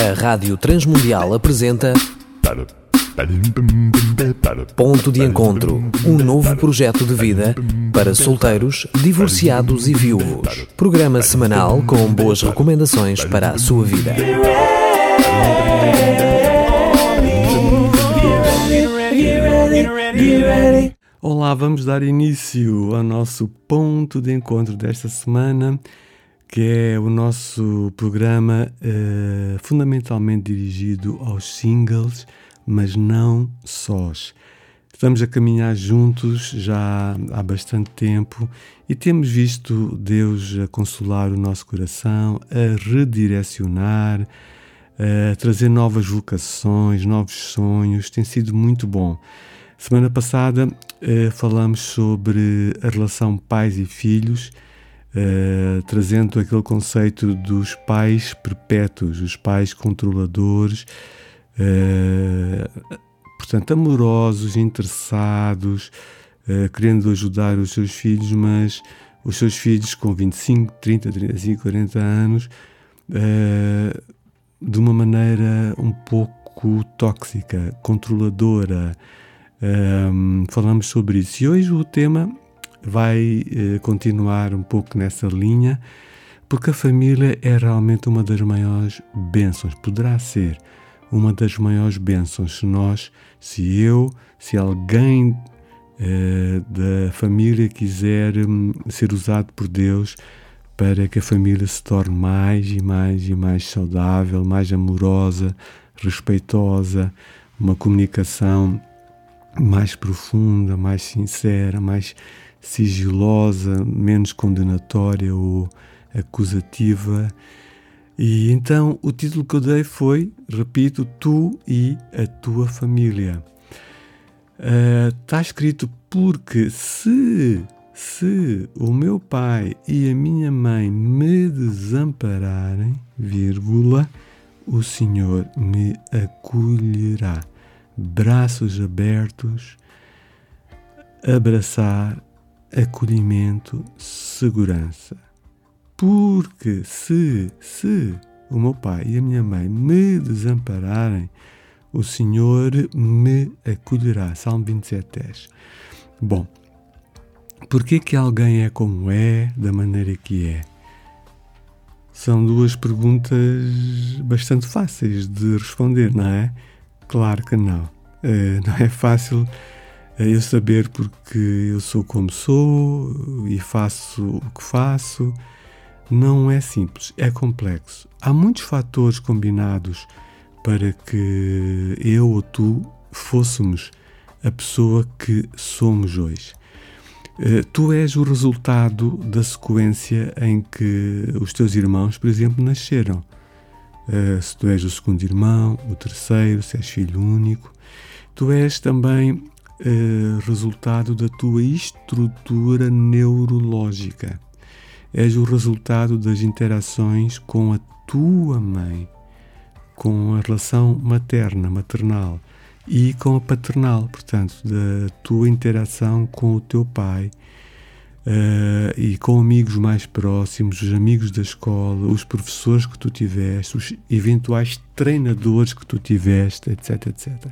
A Rádio Transmundial apresenta Ponto de Encontro, um novo projeto de vida para solteiros, divorciados e viúvos. Programa semanal com boas recomendações para a sua vida. Olá, vamos dar início ao nosso ponto de encontro desta semana, que é o nosso programa uh, fundamentalmente dirigido aos singles, mas não sós. Estamos a caminhar juntos já há bastante tempo e temos visto Deus a consolar o nosso coração, a redirecionar, a trazer novas vocações, novos sonhos. Tem sido muito bom. Semana passada uh, falamos sobre a relação pais e filhos, uh, trazendo aquele conceito dos pais perpétuos, os pais controladores, uh, portanto, amorosos, interessados, querendo ajudar os seus filhos, mas os seus filhos com 25, 30, 35, 40 anos, de uma maneira um pouco tóxica, controladora, um, falamos sobre isso. E hoje o tema vai uh, continuar um pouco nessa linha, porque a família é realmente uma das maiores bênçãos, poderá ser uma das maiores bênçãos se nós, se eu, se alguém uh, da família quiser um, ser usado por Deus para que a família se torne mais e mais e mais saudável, mais amorosa, respeitosa, uma comunicação mais profunda, mais sincera, mais sigilosa, menos condenatória ou acusativa. E então o título que eu dei foi, repito, Tu e a tua família. Está uh, escrito porque se, se o meu pai e a minha mãe me desampararem, vírgula, o Senhor me acolherá braços abertos, abraçar, acolhimento, segurança. Porque se, se o meu pai e a minha mãe me desampararem, o Senhor me acolherá. Salmo 27, 10. Bom, porquê que alguém é como é, da maneira que é? São duas perguntas bastante fáceis de responder, não é? Claro que não. Uh, não é fácil eu saber porque eu sou como sou e faço o que faço. Não é simples, é complexo. Há muitos fatores combinados para que eu ou tu fôssemos a pessoa que somos hoje. Uh, tu és o resultado da sequência em que os teus irmãos, por exemplo, nasceram. Uh, se tu és o segundo irmão, o terceiro, se és filho único, tu és também uh, resultado da tua estrutura neurológica. És o resultado das interações com a tua mãe, com a relação materna, maternal e com a paternal, portanto, da tua interação com o teu pai Uh, e com amigos mais próximos, os amigos da escola, os professores que tu tiveste, os eventuais treinadores que tu tiveste, etc, etc.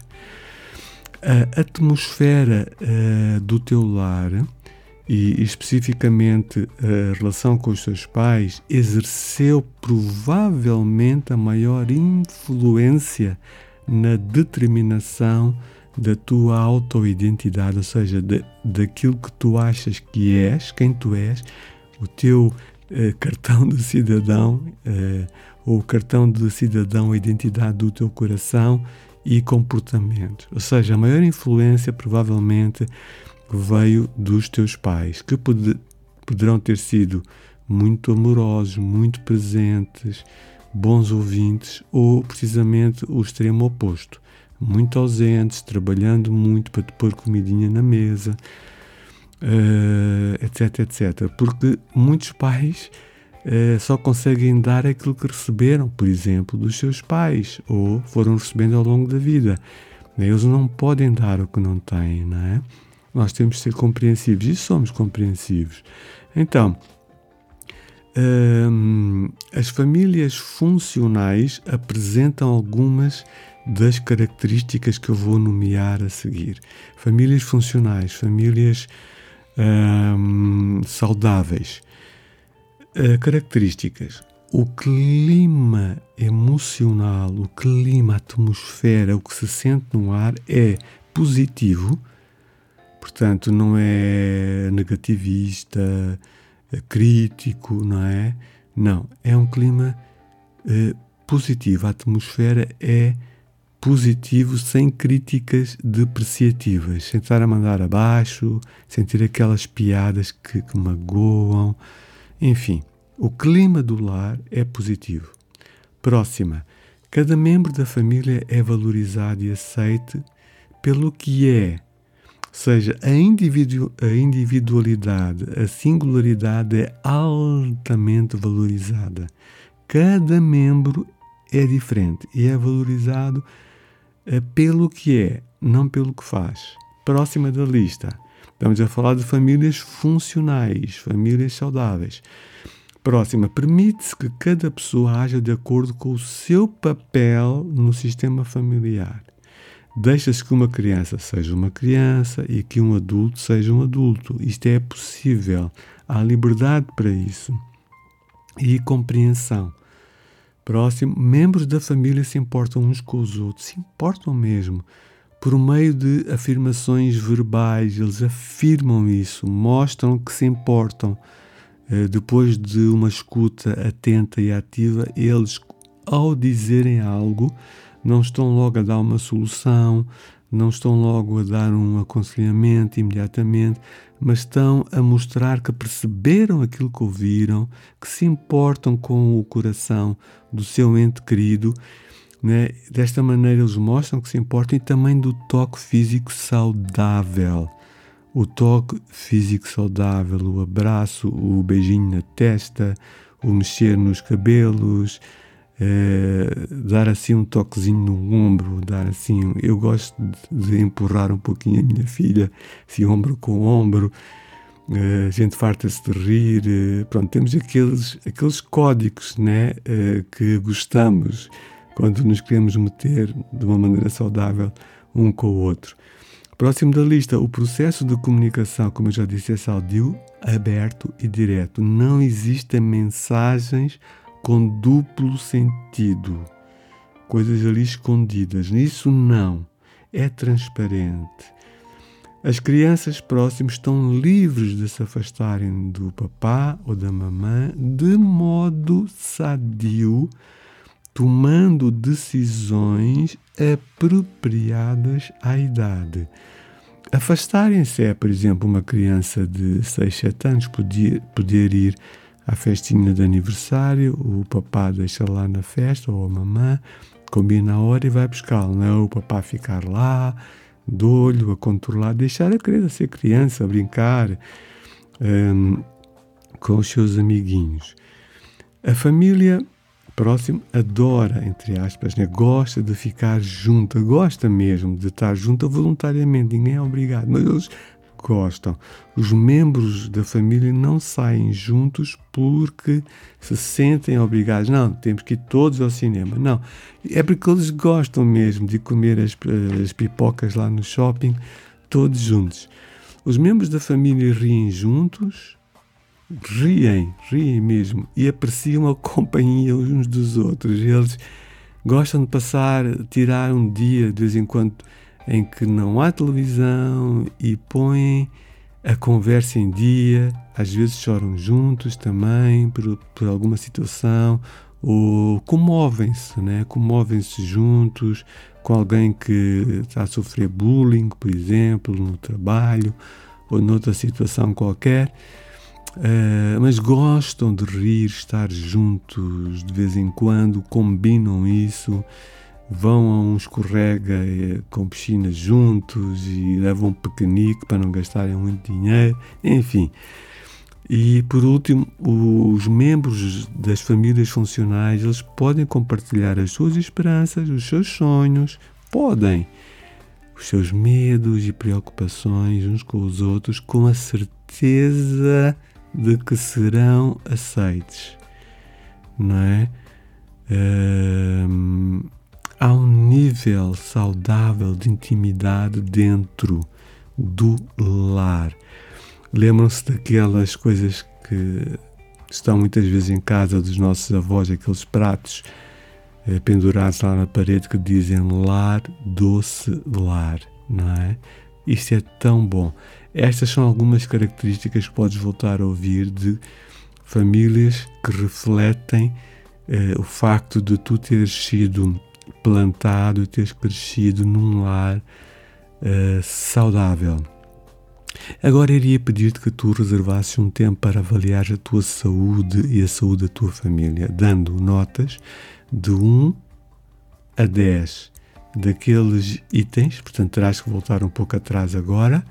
A atmosfera uh, do teu lar e especificamente a relação com os teus pais exerceu provavelmente a maior influência na determinação da tua autoidentidade, ou seja, de, daquilo que tu achas que és, quem tu és, o teu uh, cartão de cidadão, uh, ou o cartão de cidadão, a identidade do teu coração e comportamento. Ou seja, a maior influência provavelmente veio dos teus pais, que pod poderão ter sido muito amorosos, muito presentes, bons ouvintes, ou precisamente o extremo oposto muito ausentes, trabalhando muito para te pôr comidinha na mesa, uh, etc, etc. Porque muitos pais uh, só conseguem dar aquilo que receberam, por exemplo, dos seus pais, ou foram recebendo ao longo da vida. Eles não podem dar o que não têm, não é? Nós temos de ser compreensivos e somos compreensivos. Então, hum, as famílias funcionais apresentam algumas das características que eu vou nomear a seguir. Famílias funcionais, famílias hum, saudáveis. Uh, características. O clima emocional, o clima, a atmosfera, o que se sente no ar é positivo, portanto, não é negativista, é crítico, não é? Não, é um clima eh, positivo. A atmosfera é positivo, sem críticas depreciativas, sem estar a mandar abaixo, sem ter aquelas piadas que, que magoam, enfim. O clima do lar é positivo. Próxima. Cada membro da família é valorizado e aceite pelo que é. Seja, a, individu a individualidade, a singularidade é altamente valorizada. Cada membro é diferente e é valorizado uh, pelo que é, não pelo que faz. Próxima da lista. Estamos a falar de famílias funcionais, famílias saudáveis. Próxima, permite-se que cada pessoa haja de acordo com o seu papel no sistema familiar. Deixa-se que uma criança seja uma criança e que um adulto seja um adulto. Isto é possível. Há liberdade para isso. E compreensão. Próximo, membros da família se importam uns com os outros, se importam mesmo. Por meio de afirmações verbais, eles afirmam isso, mostram que se importam eh, depois de uma escuta atenta e ativa, eles, ao dizerem algo, não estão logo a dar uma solução, não estão logo a dar um aconselhamento imediatamente, mas estão a mostrar que perceberam aquilo que ouviram, que se importam com o coração do seu ente querido. Né? Desta maneira, eles mostram que se importam e também do toque físico saudável o toque físico saudável, o abraço, o beijinho na testa, o mexer nos cabelos, eh, dar assim um toquezinho no ombro, dar assim. Eu gosto de, de empurrar um pouquinho a minha filha, assim, ombro com ombro. Eh, a gente farta-se de rir. Eh, pronto, temos aqueles, aqueles códigos né, que gostamos quando nos queremos meter de uma maneira saudável um com o outro. Próximo da lista, o processo de comunicação, como eu já disse, é saudio, aberto e direto. Não existem mensagens com duplo sentido, coisas ali escondidas. Nisso não. É transparente. As crianças próximas estão livres de se afastarem do papá ou da mamã de modo sadio, tomando decisões apropriadas à idade. Afastarem-se é, por exemplo, uma criança de 6, 7 anos poder, poder ir à festinha de aniversário, o papá deixa lá na festa, ou a mamã, combina a hora e vai buscá-lo. Não é o papá ficar lá, de olho, a controlar, deixar a criança ser criança, a brincar um, com os seus amiguinhos. A família próximo adora, entre aspas, né? gosta de ficar junto, gosta mesmo de estar junto voluntariamente, ninguém é obrigado, mas eles gostam. Os membros da família não saem juntos porque se sentem obrigados. Não, temos que ir todos ao cinema. Não, é porque eles gostam mesmo de comer as, as pipocas lá no shopping, todos juntos. Os membros da família riem juntos, riem, riem mesmo e apreciam a companhia uns dos outros. Eles gostam de passar, tirar um dia de vez em quando em que não há televisão e põem a conversa em dia. Às vezes choram juntos também por, por alguma situação ou comovem-se, né? comovem-se juntos com alguém que está a sofrer bullying, por exemplo, no trabalho ou noutra situação qualquer. Uh, mas gostam de rir, estar juntos de vez em quando, combinam isso, vão a um escorrega eh, com piscina juntos e levam um pequenique para não gastarem muito dinheiro, enfim. E por último, os membros das famílias funcionais eles podem compartilhar as suas esperanças, os seus sonhos, podem os seus medos e preocupações uns com os outros com a certeza de que serão aceites. não é? Uh, há um nível saudável de intimidade dentro do lar. Lembram-se daquelas coisas que estão muitas vezes em casa dos nossos avós, aqueles pratos eh, pendurados lá na parede que dizem lar, doce lar, não é? Isto é tão bom. Estas são algumas características que podes voltar a ouvir de famílias que refletem eh, o facto de tu teres sido plantado, teres crescido num lar eh, saudável. Agora iria pedir-te que tu reservasses um tempo para avaliar a tua saúde e a saúde da tua família, dando notas de 1 a 10 daqueles itens, portanto terás que voltar um pouco atrás agora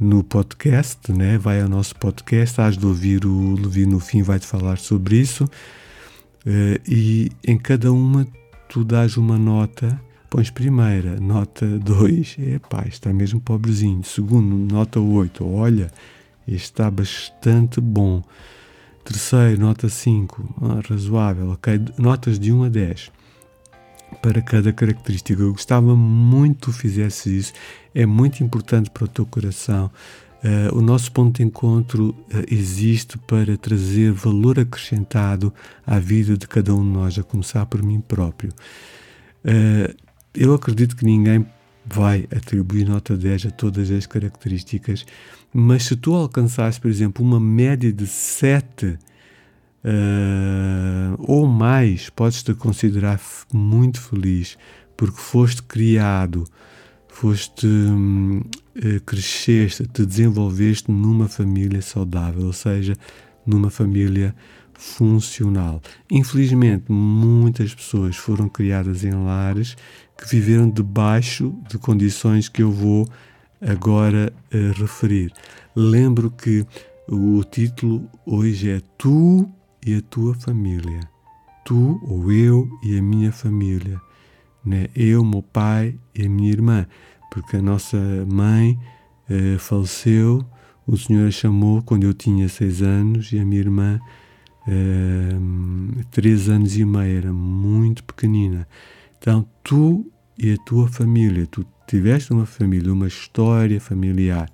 no podcast, né? vai ao nosso podcast, has de ouvir o Levi no fim, vai-te falar sobre isso, uh, e em cada uma tu dás uma nota Pões primeira, nota 2, epá, está mesmo pobrezinho. Segundo, nota 8, olha, está bastante bom. Terceiro, nota 5, ah, razoável, ok? Notas de 1 a 10 para cada característica. Eu gostava muito que fizesse isso, é muito importante para o teu coração. Uh, o nosso ponto de encontro uh, existe para trazer valor acrescentado à vida de cada um de nós, a começar por mim próprio. Uh, eu acredito que ninguém vai atribuir nota 10 a todas as características, mas se tu alcançares, por exemplo, uma média de 7 uh, eh, ou mais, podes-te considerar muito feliz, porque foste criado, foste, uh, cresceste, te desenvolveste numa família saudável, ou seja, numa família funcional. Infelizmente, muitas pessoas foram criadas em lares que viveram debaixo de condições que eu vou agora uh, referir. Lembro que o título hoje é Tu e a tua família. Tu ou eu e a minha família. Né? Eu, meu pai e a minha irmã. Porque a nossa mãe uh, faleceu, o Senhor a chamou quando eu tinha seis anos e a minha irmã uh, três anos e meio, era muito pequenina. Então, tu e a tua família, tu tiveste uma família, uma história familiar.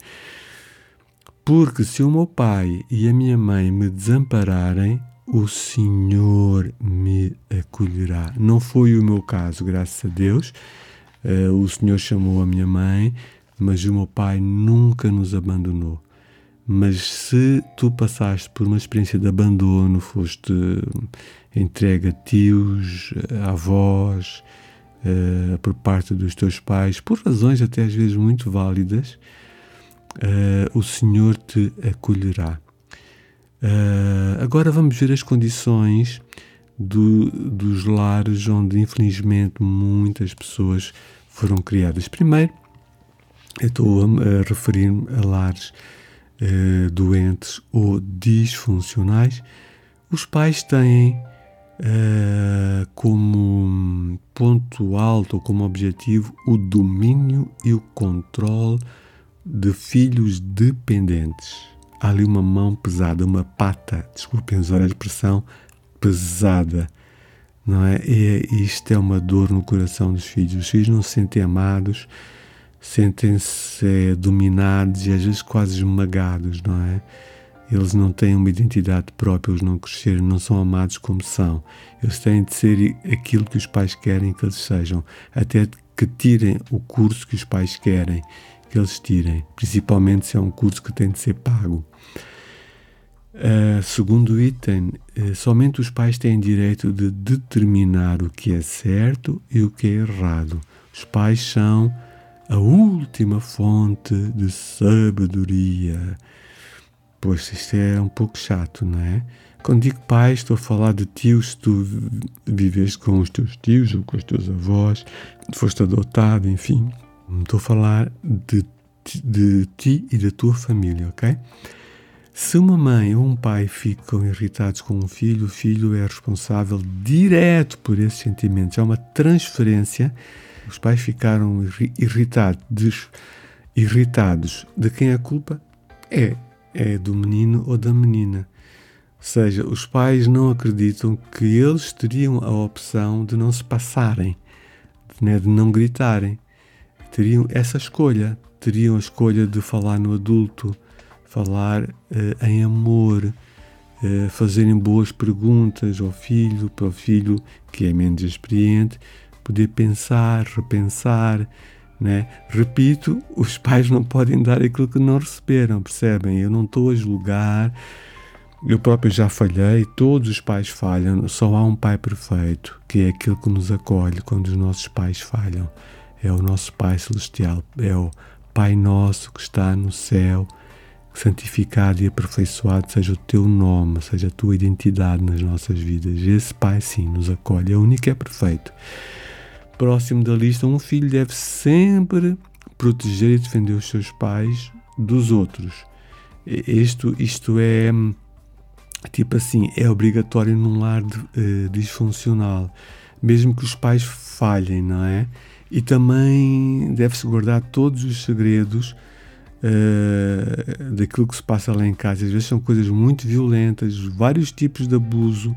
Porque se o meu pai e a minha mãe me desampararem, o Senhor me acolherá. Não foi o meu caso, graças a Deus. Uh, o Senhor chamou a minha mãe, mas o meu pai nunca nos abandonou. Mas se tu passaste por uma experiência de abandono, foste entregue a tios, a avós, uh, por parte dos teus pais, por razões até às vezes muito válidas, uh, o Senhor te acolherá. Uh, agora vamos ver as condições do, dos lares onde, infelizmente, muitas pessoas foram criadas. Primeiro, eu estou a, a referir-me a lares uh, doentes ou disfuncionais. Os pais têm uh, como ponto alto, como objetivo, o domínio e o controle de filhos dependentes. Há ali uma mão pesada, uma pata, desculpem usar a expressão, pesada. Não é? E isto é uma dor no coração dos filhos. Os filhos não se sentem amados, sentem-se é, dominados e às vezes quase esmagados, não é? Eles não têm uma identidade própria, eles não cresceram, não são amados como são. Eles têm de ser aquilo que os pais querem que eles sejam, até que tirem o curso que os pais querem que eles tirem, principalmente se é um curso que tem de ser pago. Uh, segundo item, uh, somente os pais têm direito de determinar o que é certo e o que é errado. Os pais são a última fonte de sabedoria. Pois isto é um pouco chato, não é? Quando digo pai, estou a falar de tios, se tu vives com os teus tios ou com os teus avós, foste adotado, enfim. Estou a falar de, de ti e da tua família, ok? Se uma mãe ou um pai ficam irritados com um filho, o filho é responsável direto por esses sentimentos. É uma transferência. Os pais ficaram irritados, irritados. De quem é a culpa? É é do menino ou da menina. seja, os pais não acreditam que eles teriam a opção de não se passarem, né, de não gritarem. Teriam essa escolha. Teriam a escolha de falar no adulto, falar uh, em amor, uh, fazerem boas perguntas ao filho, para o filho que é menos experiente, poder pensar, repensar. Né? Repito, os pais não podem dar aquilo que não receberam, percebem? Eu não estou a julgar eu próprio já falhei, todos os pais falham, só há um pai perfeito, que é aquele que nos acolhe quando os nossos pais falham. É o nosso Pai Celestial, é o Pai Nosso que está no céu, santificado e aperfeiçoado seja o teu nome, seja a tua identidade nas nossas vidas. Esse Pai, sim, nos acolhe, é único que é perfeito. Próximo da lista, um filho deve sempre proteger e defender os seus pais dos outros. Isto, isto é tipo assim, é obrigatório num lar de, uh, disfuncional, mesmo que os pais falhem, não é? E também deve-se guardar todos os segredos uh, daquilo que se passa lá em casa. Às vezes são coisas muito violentas, vários tipos de abuso,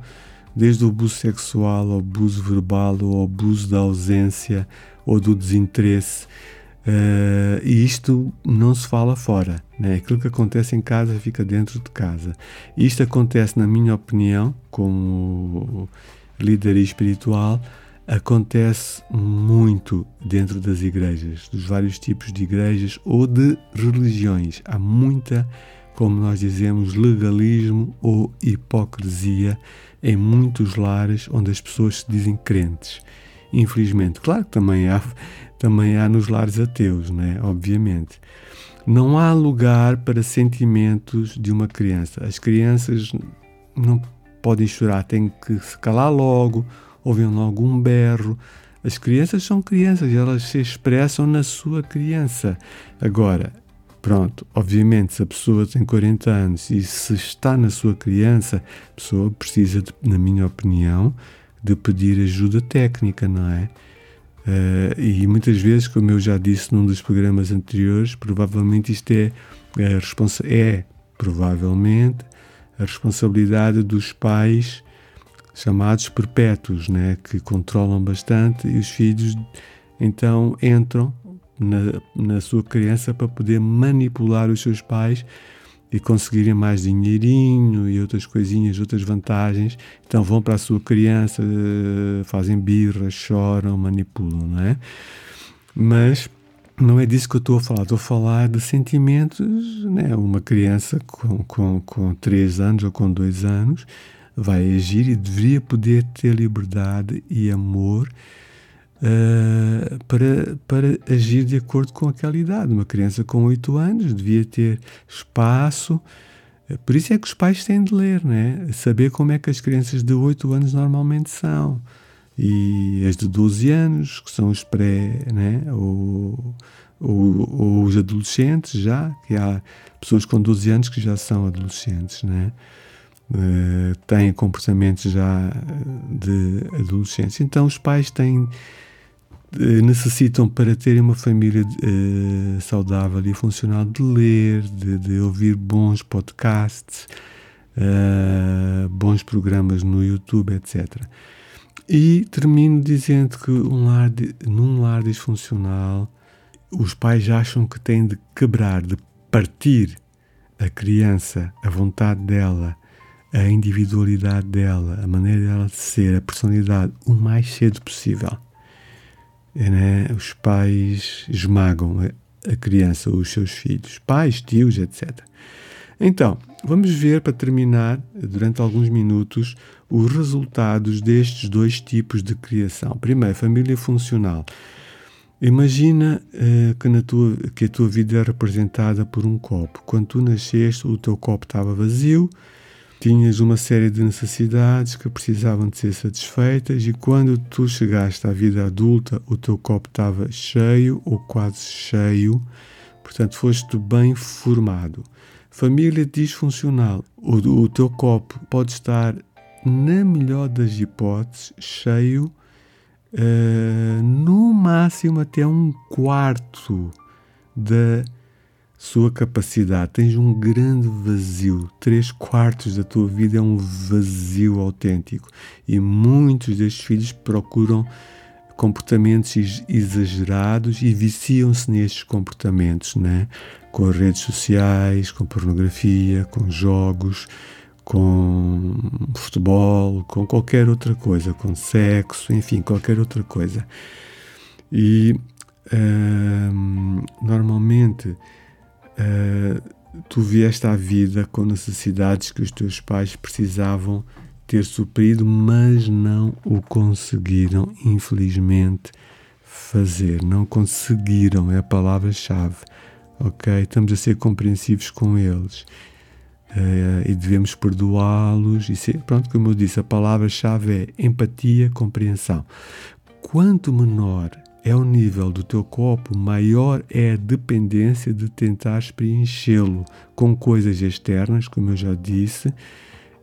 desde o abuso sexual, ao abuso verbal, ao abuso da ausência ou do desinteresse. Uh, e isto não se fala fora. Né? Aquilo que acontece em casa fica dentro de casa. Isto acontece, na minha opinião, como líder espiritual, acontece muito dentro das igrejas, dos vários tipos de igrejas ou de religiões. Há muita, como nós dizemos, legalismo ou hipocrisia em muitos lares onde as pessoas se dizem crentes. Infelizmente, claro que também há também há nos lares ateus, né? obviamente. Não há lugar para sentimentos de uma criança. As crianças não podem chorar, têm que se calar logo, ouvem logo um berro. As crianças são crianças, elas se expressam na sua criança. Agora, pronto, obviamente, se a pessoa tem 40 anos e se está na sua criança, a pessoa precisa, de, na minha opinião, de pedir ajuda técnica, não é? Uh, e muitas vezes, como eu já disse num dos programas anteriores, provavelmente isto é, é, é provavelmente a responsabilidade dos pais chamados perpétuos, né, que controlam bastante e os filhos então entram na, na sua criança para poder manipular os seus pais e conseguirem mais dinheirinho e outras coisinhas, outras vantagens. Então vão para a sua criança, eh, fazem birra, choram, manipulam, não é? Mas não é disso que eu estou a falar. Estou a falar de sentimentos, né? Uma criança com, com, com 3 anos ou com 2 anos vai agir e deveria poder ter liberdade e amor uh, para, para agir de acordo com aquela idade. Uma criança com 8 anos devia ter espaço. Eh, por isso é que os pais têm de ler, né? saber como é que as crianças de 8 anos normalmente são. E as de 12 anos, que são os pré, né? ou, ou, ou os adolescentes já, que há pessoas com 12 anos que já são adolescentes, né? Uh, têm comportamentos já de adolescência. Então os pais têm eh, necessitam para terem uma família uh, saudável e funcional de ler, de, de ouvir bons podcasts, uh, bons programas no YouTube, etc. E termino dizendo que um lar de, num lar disfuncional os pais acham que têm de quebrar, de partir a criança, a vontade dela, a individualidade dela, a maneira dela de ser, a personalidade, o mais cedo possível é, né? os pais esmagam a, a criança, os seus filhos, pais, tios, etc. Então, vamos ver para terminar, durante alguns minutos, os resultados destes dois tipos de criação. Primeiro, família funcional. Imagina uh, que, na tua, que a tua vida é representada por um copo. Quando tu nasceste, o teu copo estava vazio, tinhas uma série de necessidades que precisavam de ser satisfeitas e quando tu chegaste à vida adulta, o teu copo estava cheio ou quase cheio, portanto foste bem formado. Família disfuncional, o, o teu copo pode estar, na melhor das hipóteses, cheio, uh, no máximo até um quarto da sua capacidade, tens um grande vazio. Três quartos da tua vida é um vazio autêntico. E muitos destes filhos procuram comportamentos exagerados e viciam-se nestes comportamentos, né? com redes sociais, com pornografia, com jogos, com futebol, com qualquer outra coisa, com sexo, enfim, qualquer outra coisa. E uh, normalmente uh, tu vieste à vida com necessidades que os teus pais precisavam ter suprido, mas não o conseguiram, infelizmente, fazer. Não conseguiram, é a palavra-chave. Ok? Estamos a ser compreensivos com eles. Uh, e devemos perdoá-los. E ser, pronto, como eu disse, a palavra-chave é empatia, compreensão. Quanto menor é o nível do teu copo, maior é a dependência de tentares preenchê-lo com coisas externas, como eu já disse,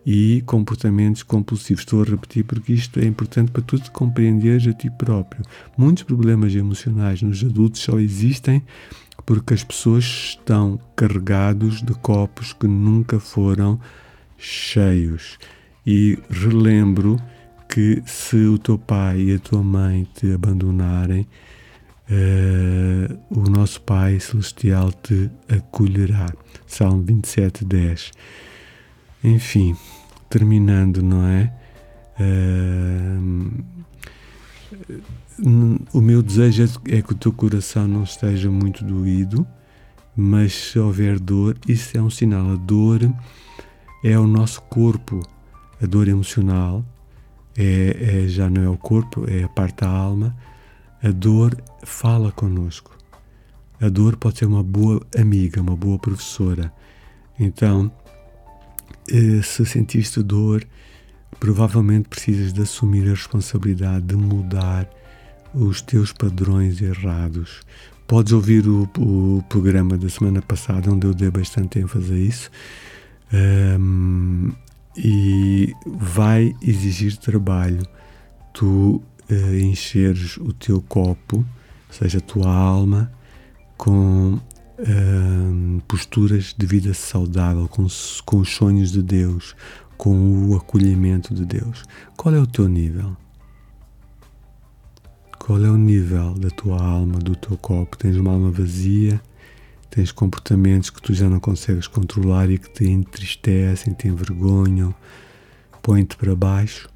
e comportamentos compulsivos. Estou a repetir porque isto é importante para tu te compreenderes a ti próprio. Muitos problemas emocionais nos adultos só existem porque as pessoas estão carregados de copos que nunca foram cheios. E relembro que se o teu pai e a tua mãe te abandonarem, uh, o nosso Pai Celestial te acolherá. Salmo 27, 10. Enfim, terminando, não é? Uh, o meu desejo é que o teu coração não esteja muito doído, mas se houver dor, isso é um sinal. A dor é o nosso corpo, a dor emocional é, é, já não é o corpo, é a parte da alma. A dor fala connosco. A dor pode ser uma boa amiga, uma boa professora. Então, eh, se sentiste dor, provavelmente precisas de assumir a responsabilidade de mudar os teus padrões errados. Podes ouvir o, o programa da semana passada, onde eu dei bastante ênfase a isso, e vai exigir trabalho tu uh, encheres o teu copo, ou seja, a tua alma, com uh, posturas de vida saudável, com, com os sonhos de Deus, com o acolhimento de Deus. Qual é o teu nível? Qual é o nível da tua alma, do teu copo? Tens uma alma vazia? Tens comportamentos que tu já não consegues controlar e que te entristecem, te envergonham, põem-te para baixo?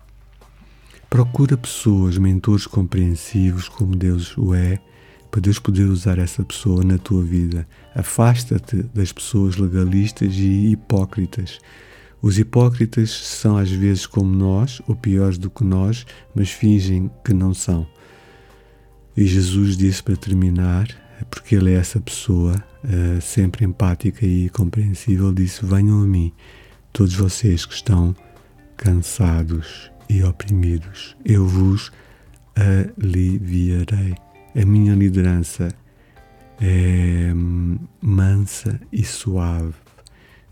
Procura pessoas, mentores compreensivos, como Deus o é, para Deus poder usar essa pessoa na tua vida. Afasta-te das pessoas legalistas e hipócritas. Os hipócritas são às vezes como nós, ou piores do que nós, mas fingem que não são. E Jesus disse para terminar, porque Ele é essa pessoa uh, sempre empática e compreensível, disse: Venham a mim, todos vocês que estão cansados e oprimidos, eu vos aliviarei. A minha liderança é hum, mansa e suave.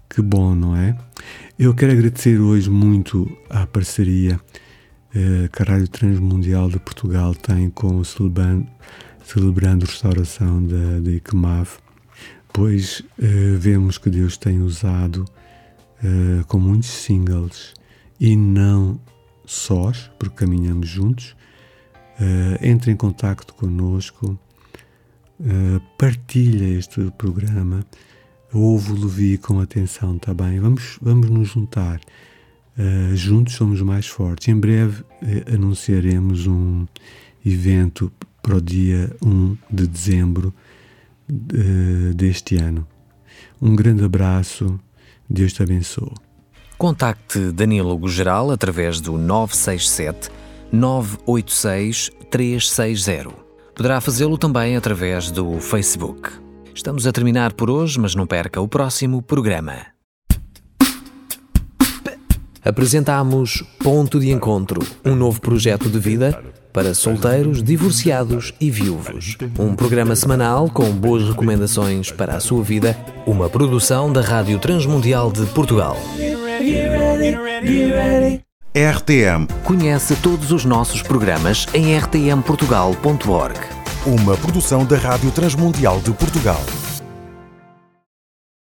Que bom, não é? Eu quero agradecer hoje muito à parceria uh, que a Rádio Transmundial de Portugal tem com o Celebrando, celebrando Restauração da, da ICMAV, pois uh, vemos que Deus tem usado uh, com muitos singles e não sós, porque caminhamos juntos. Uh, entre em contato conosco, uh, partilha este programa, ouve-lo com atenção, tá bem? Vamos, vamos nos juntar. Uh, juntos somos mais fortes. Em breve uh, anunciaremos um evento para o dia 1 de dezembro uh, deste ano. Um grande abraço, Deus te abençoe. Contacte Danilo Geral através do 967 986 360. Poderá fazê-lo também através do Facebook. Estamos a terminar por hoje, mas não perca o próximo programa apresentamos Ponto de Encontro, um novo projeto de vida para solteiros, divorciados e viúvos. Um programa semanal com boas recomendações para a sua vida, uma produção da Rádio Transmundial de Portugal. RTM. Conhece todos os nossos programas em rtmportugal.org. Uma produção da Rádio Transmundial de Portugal.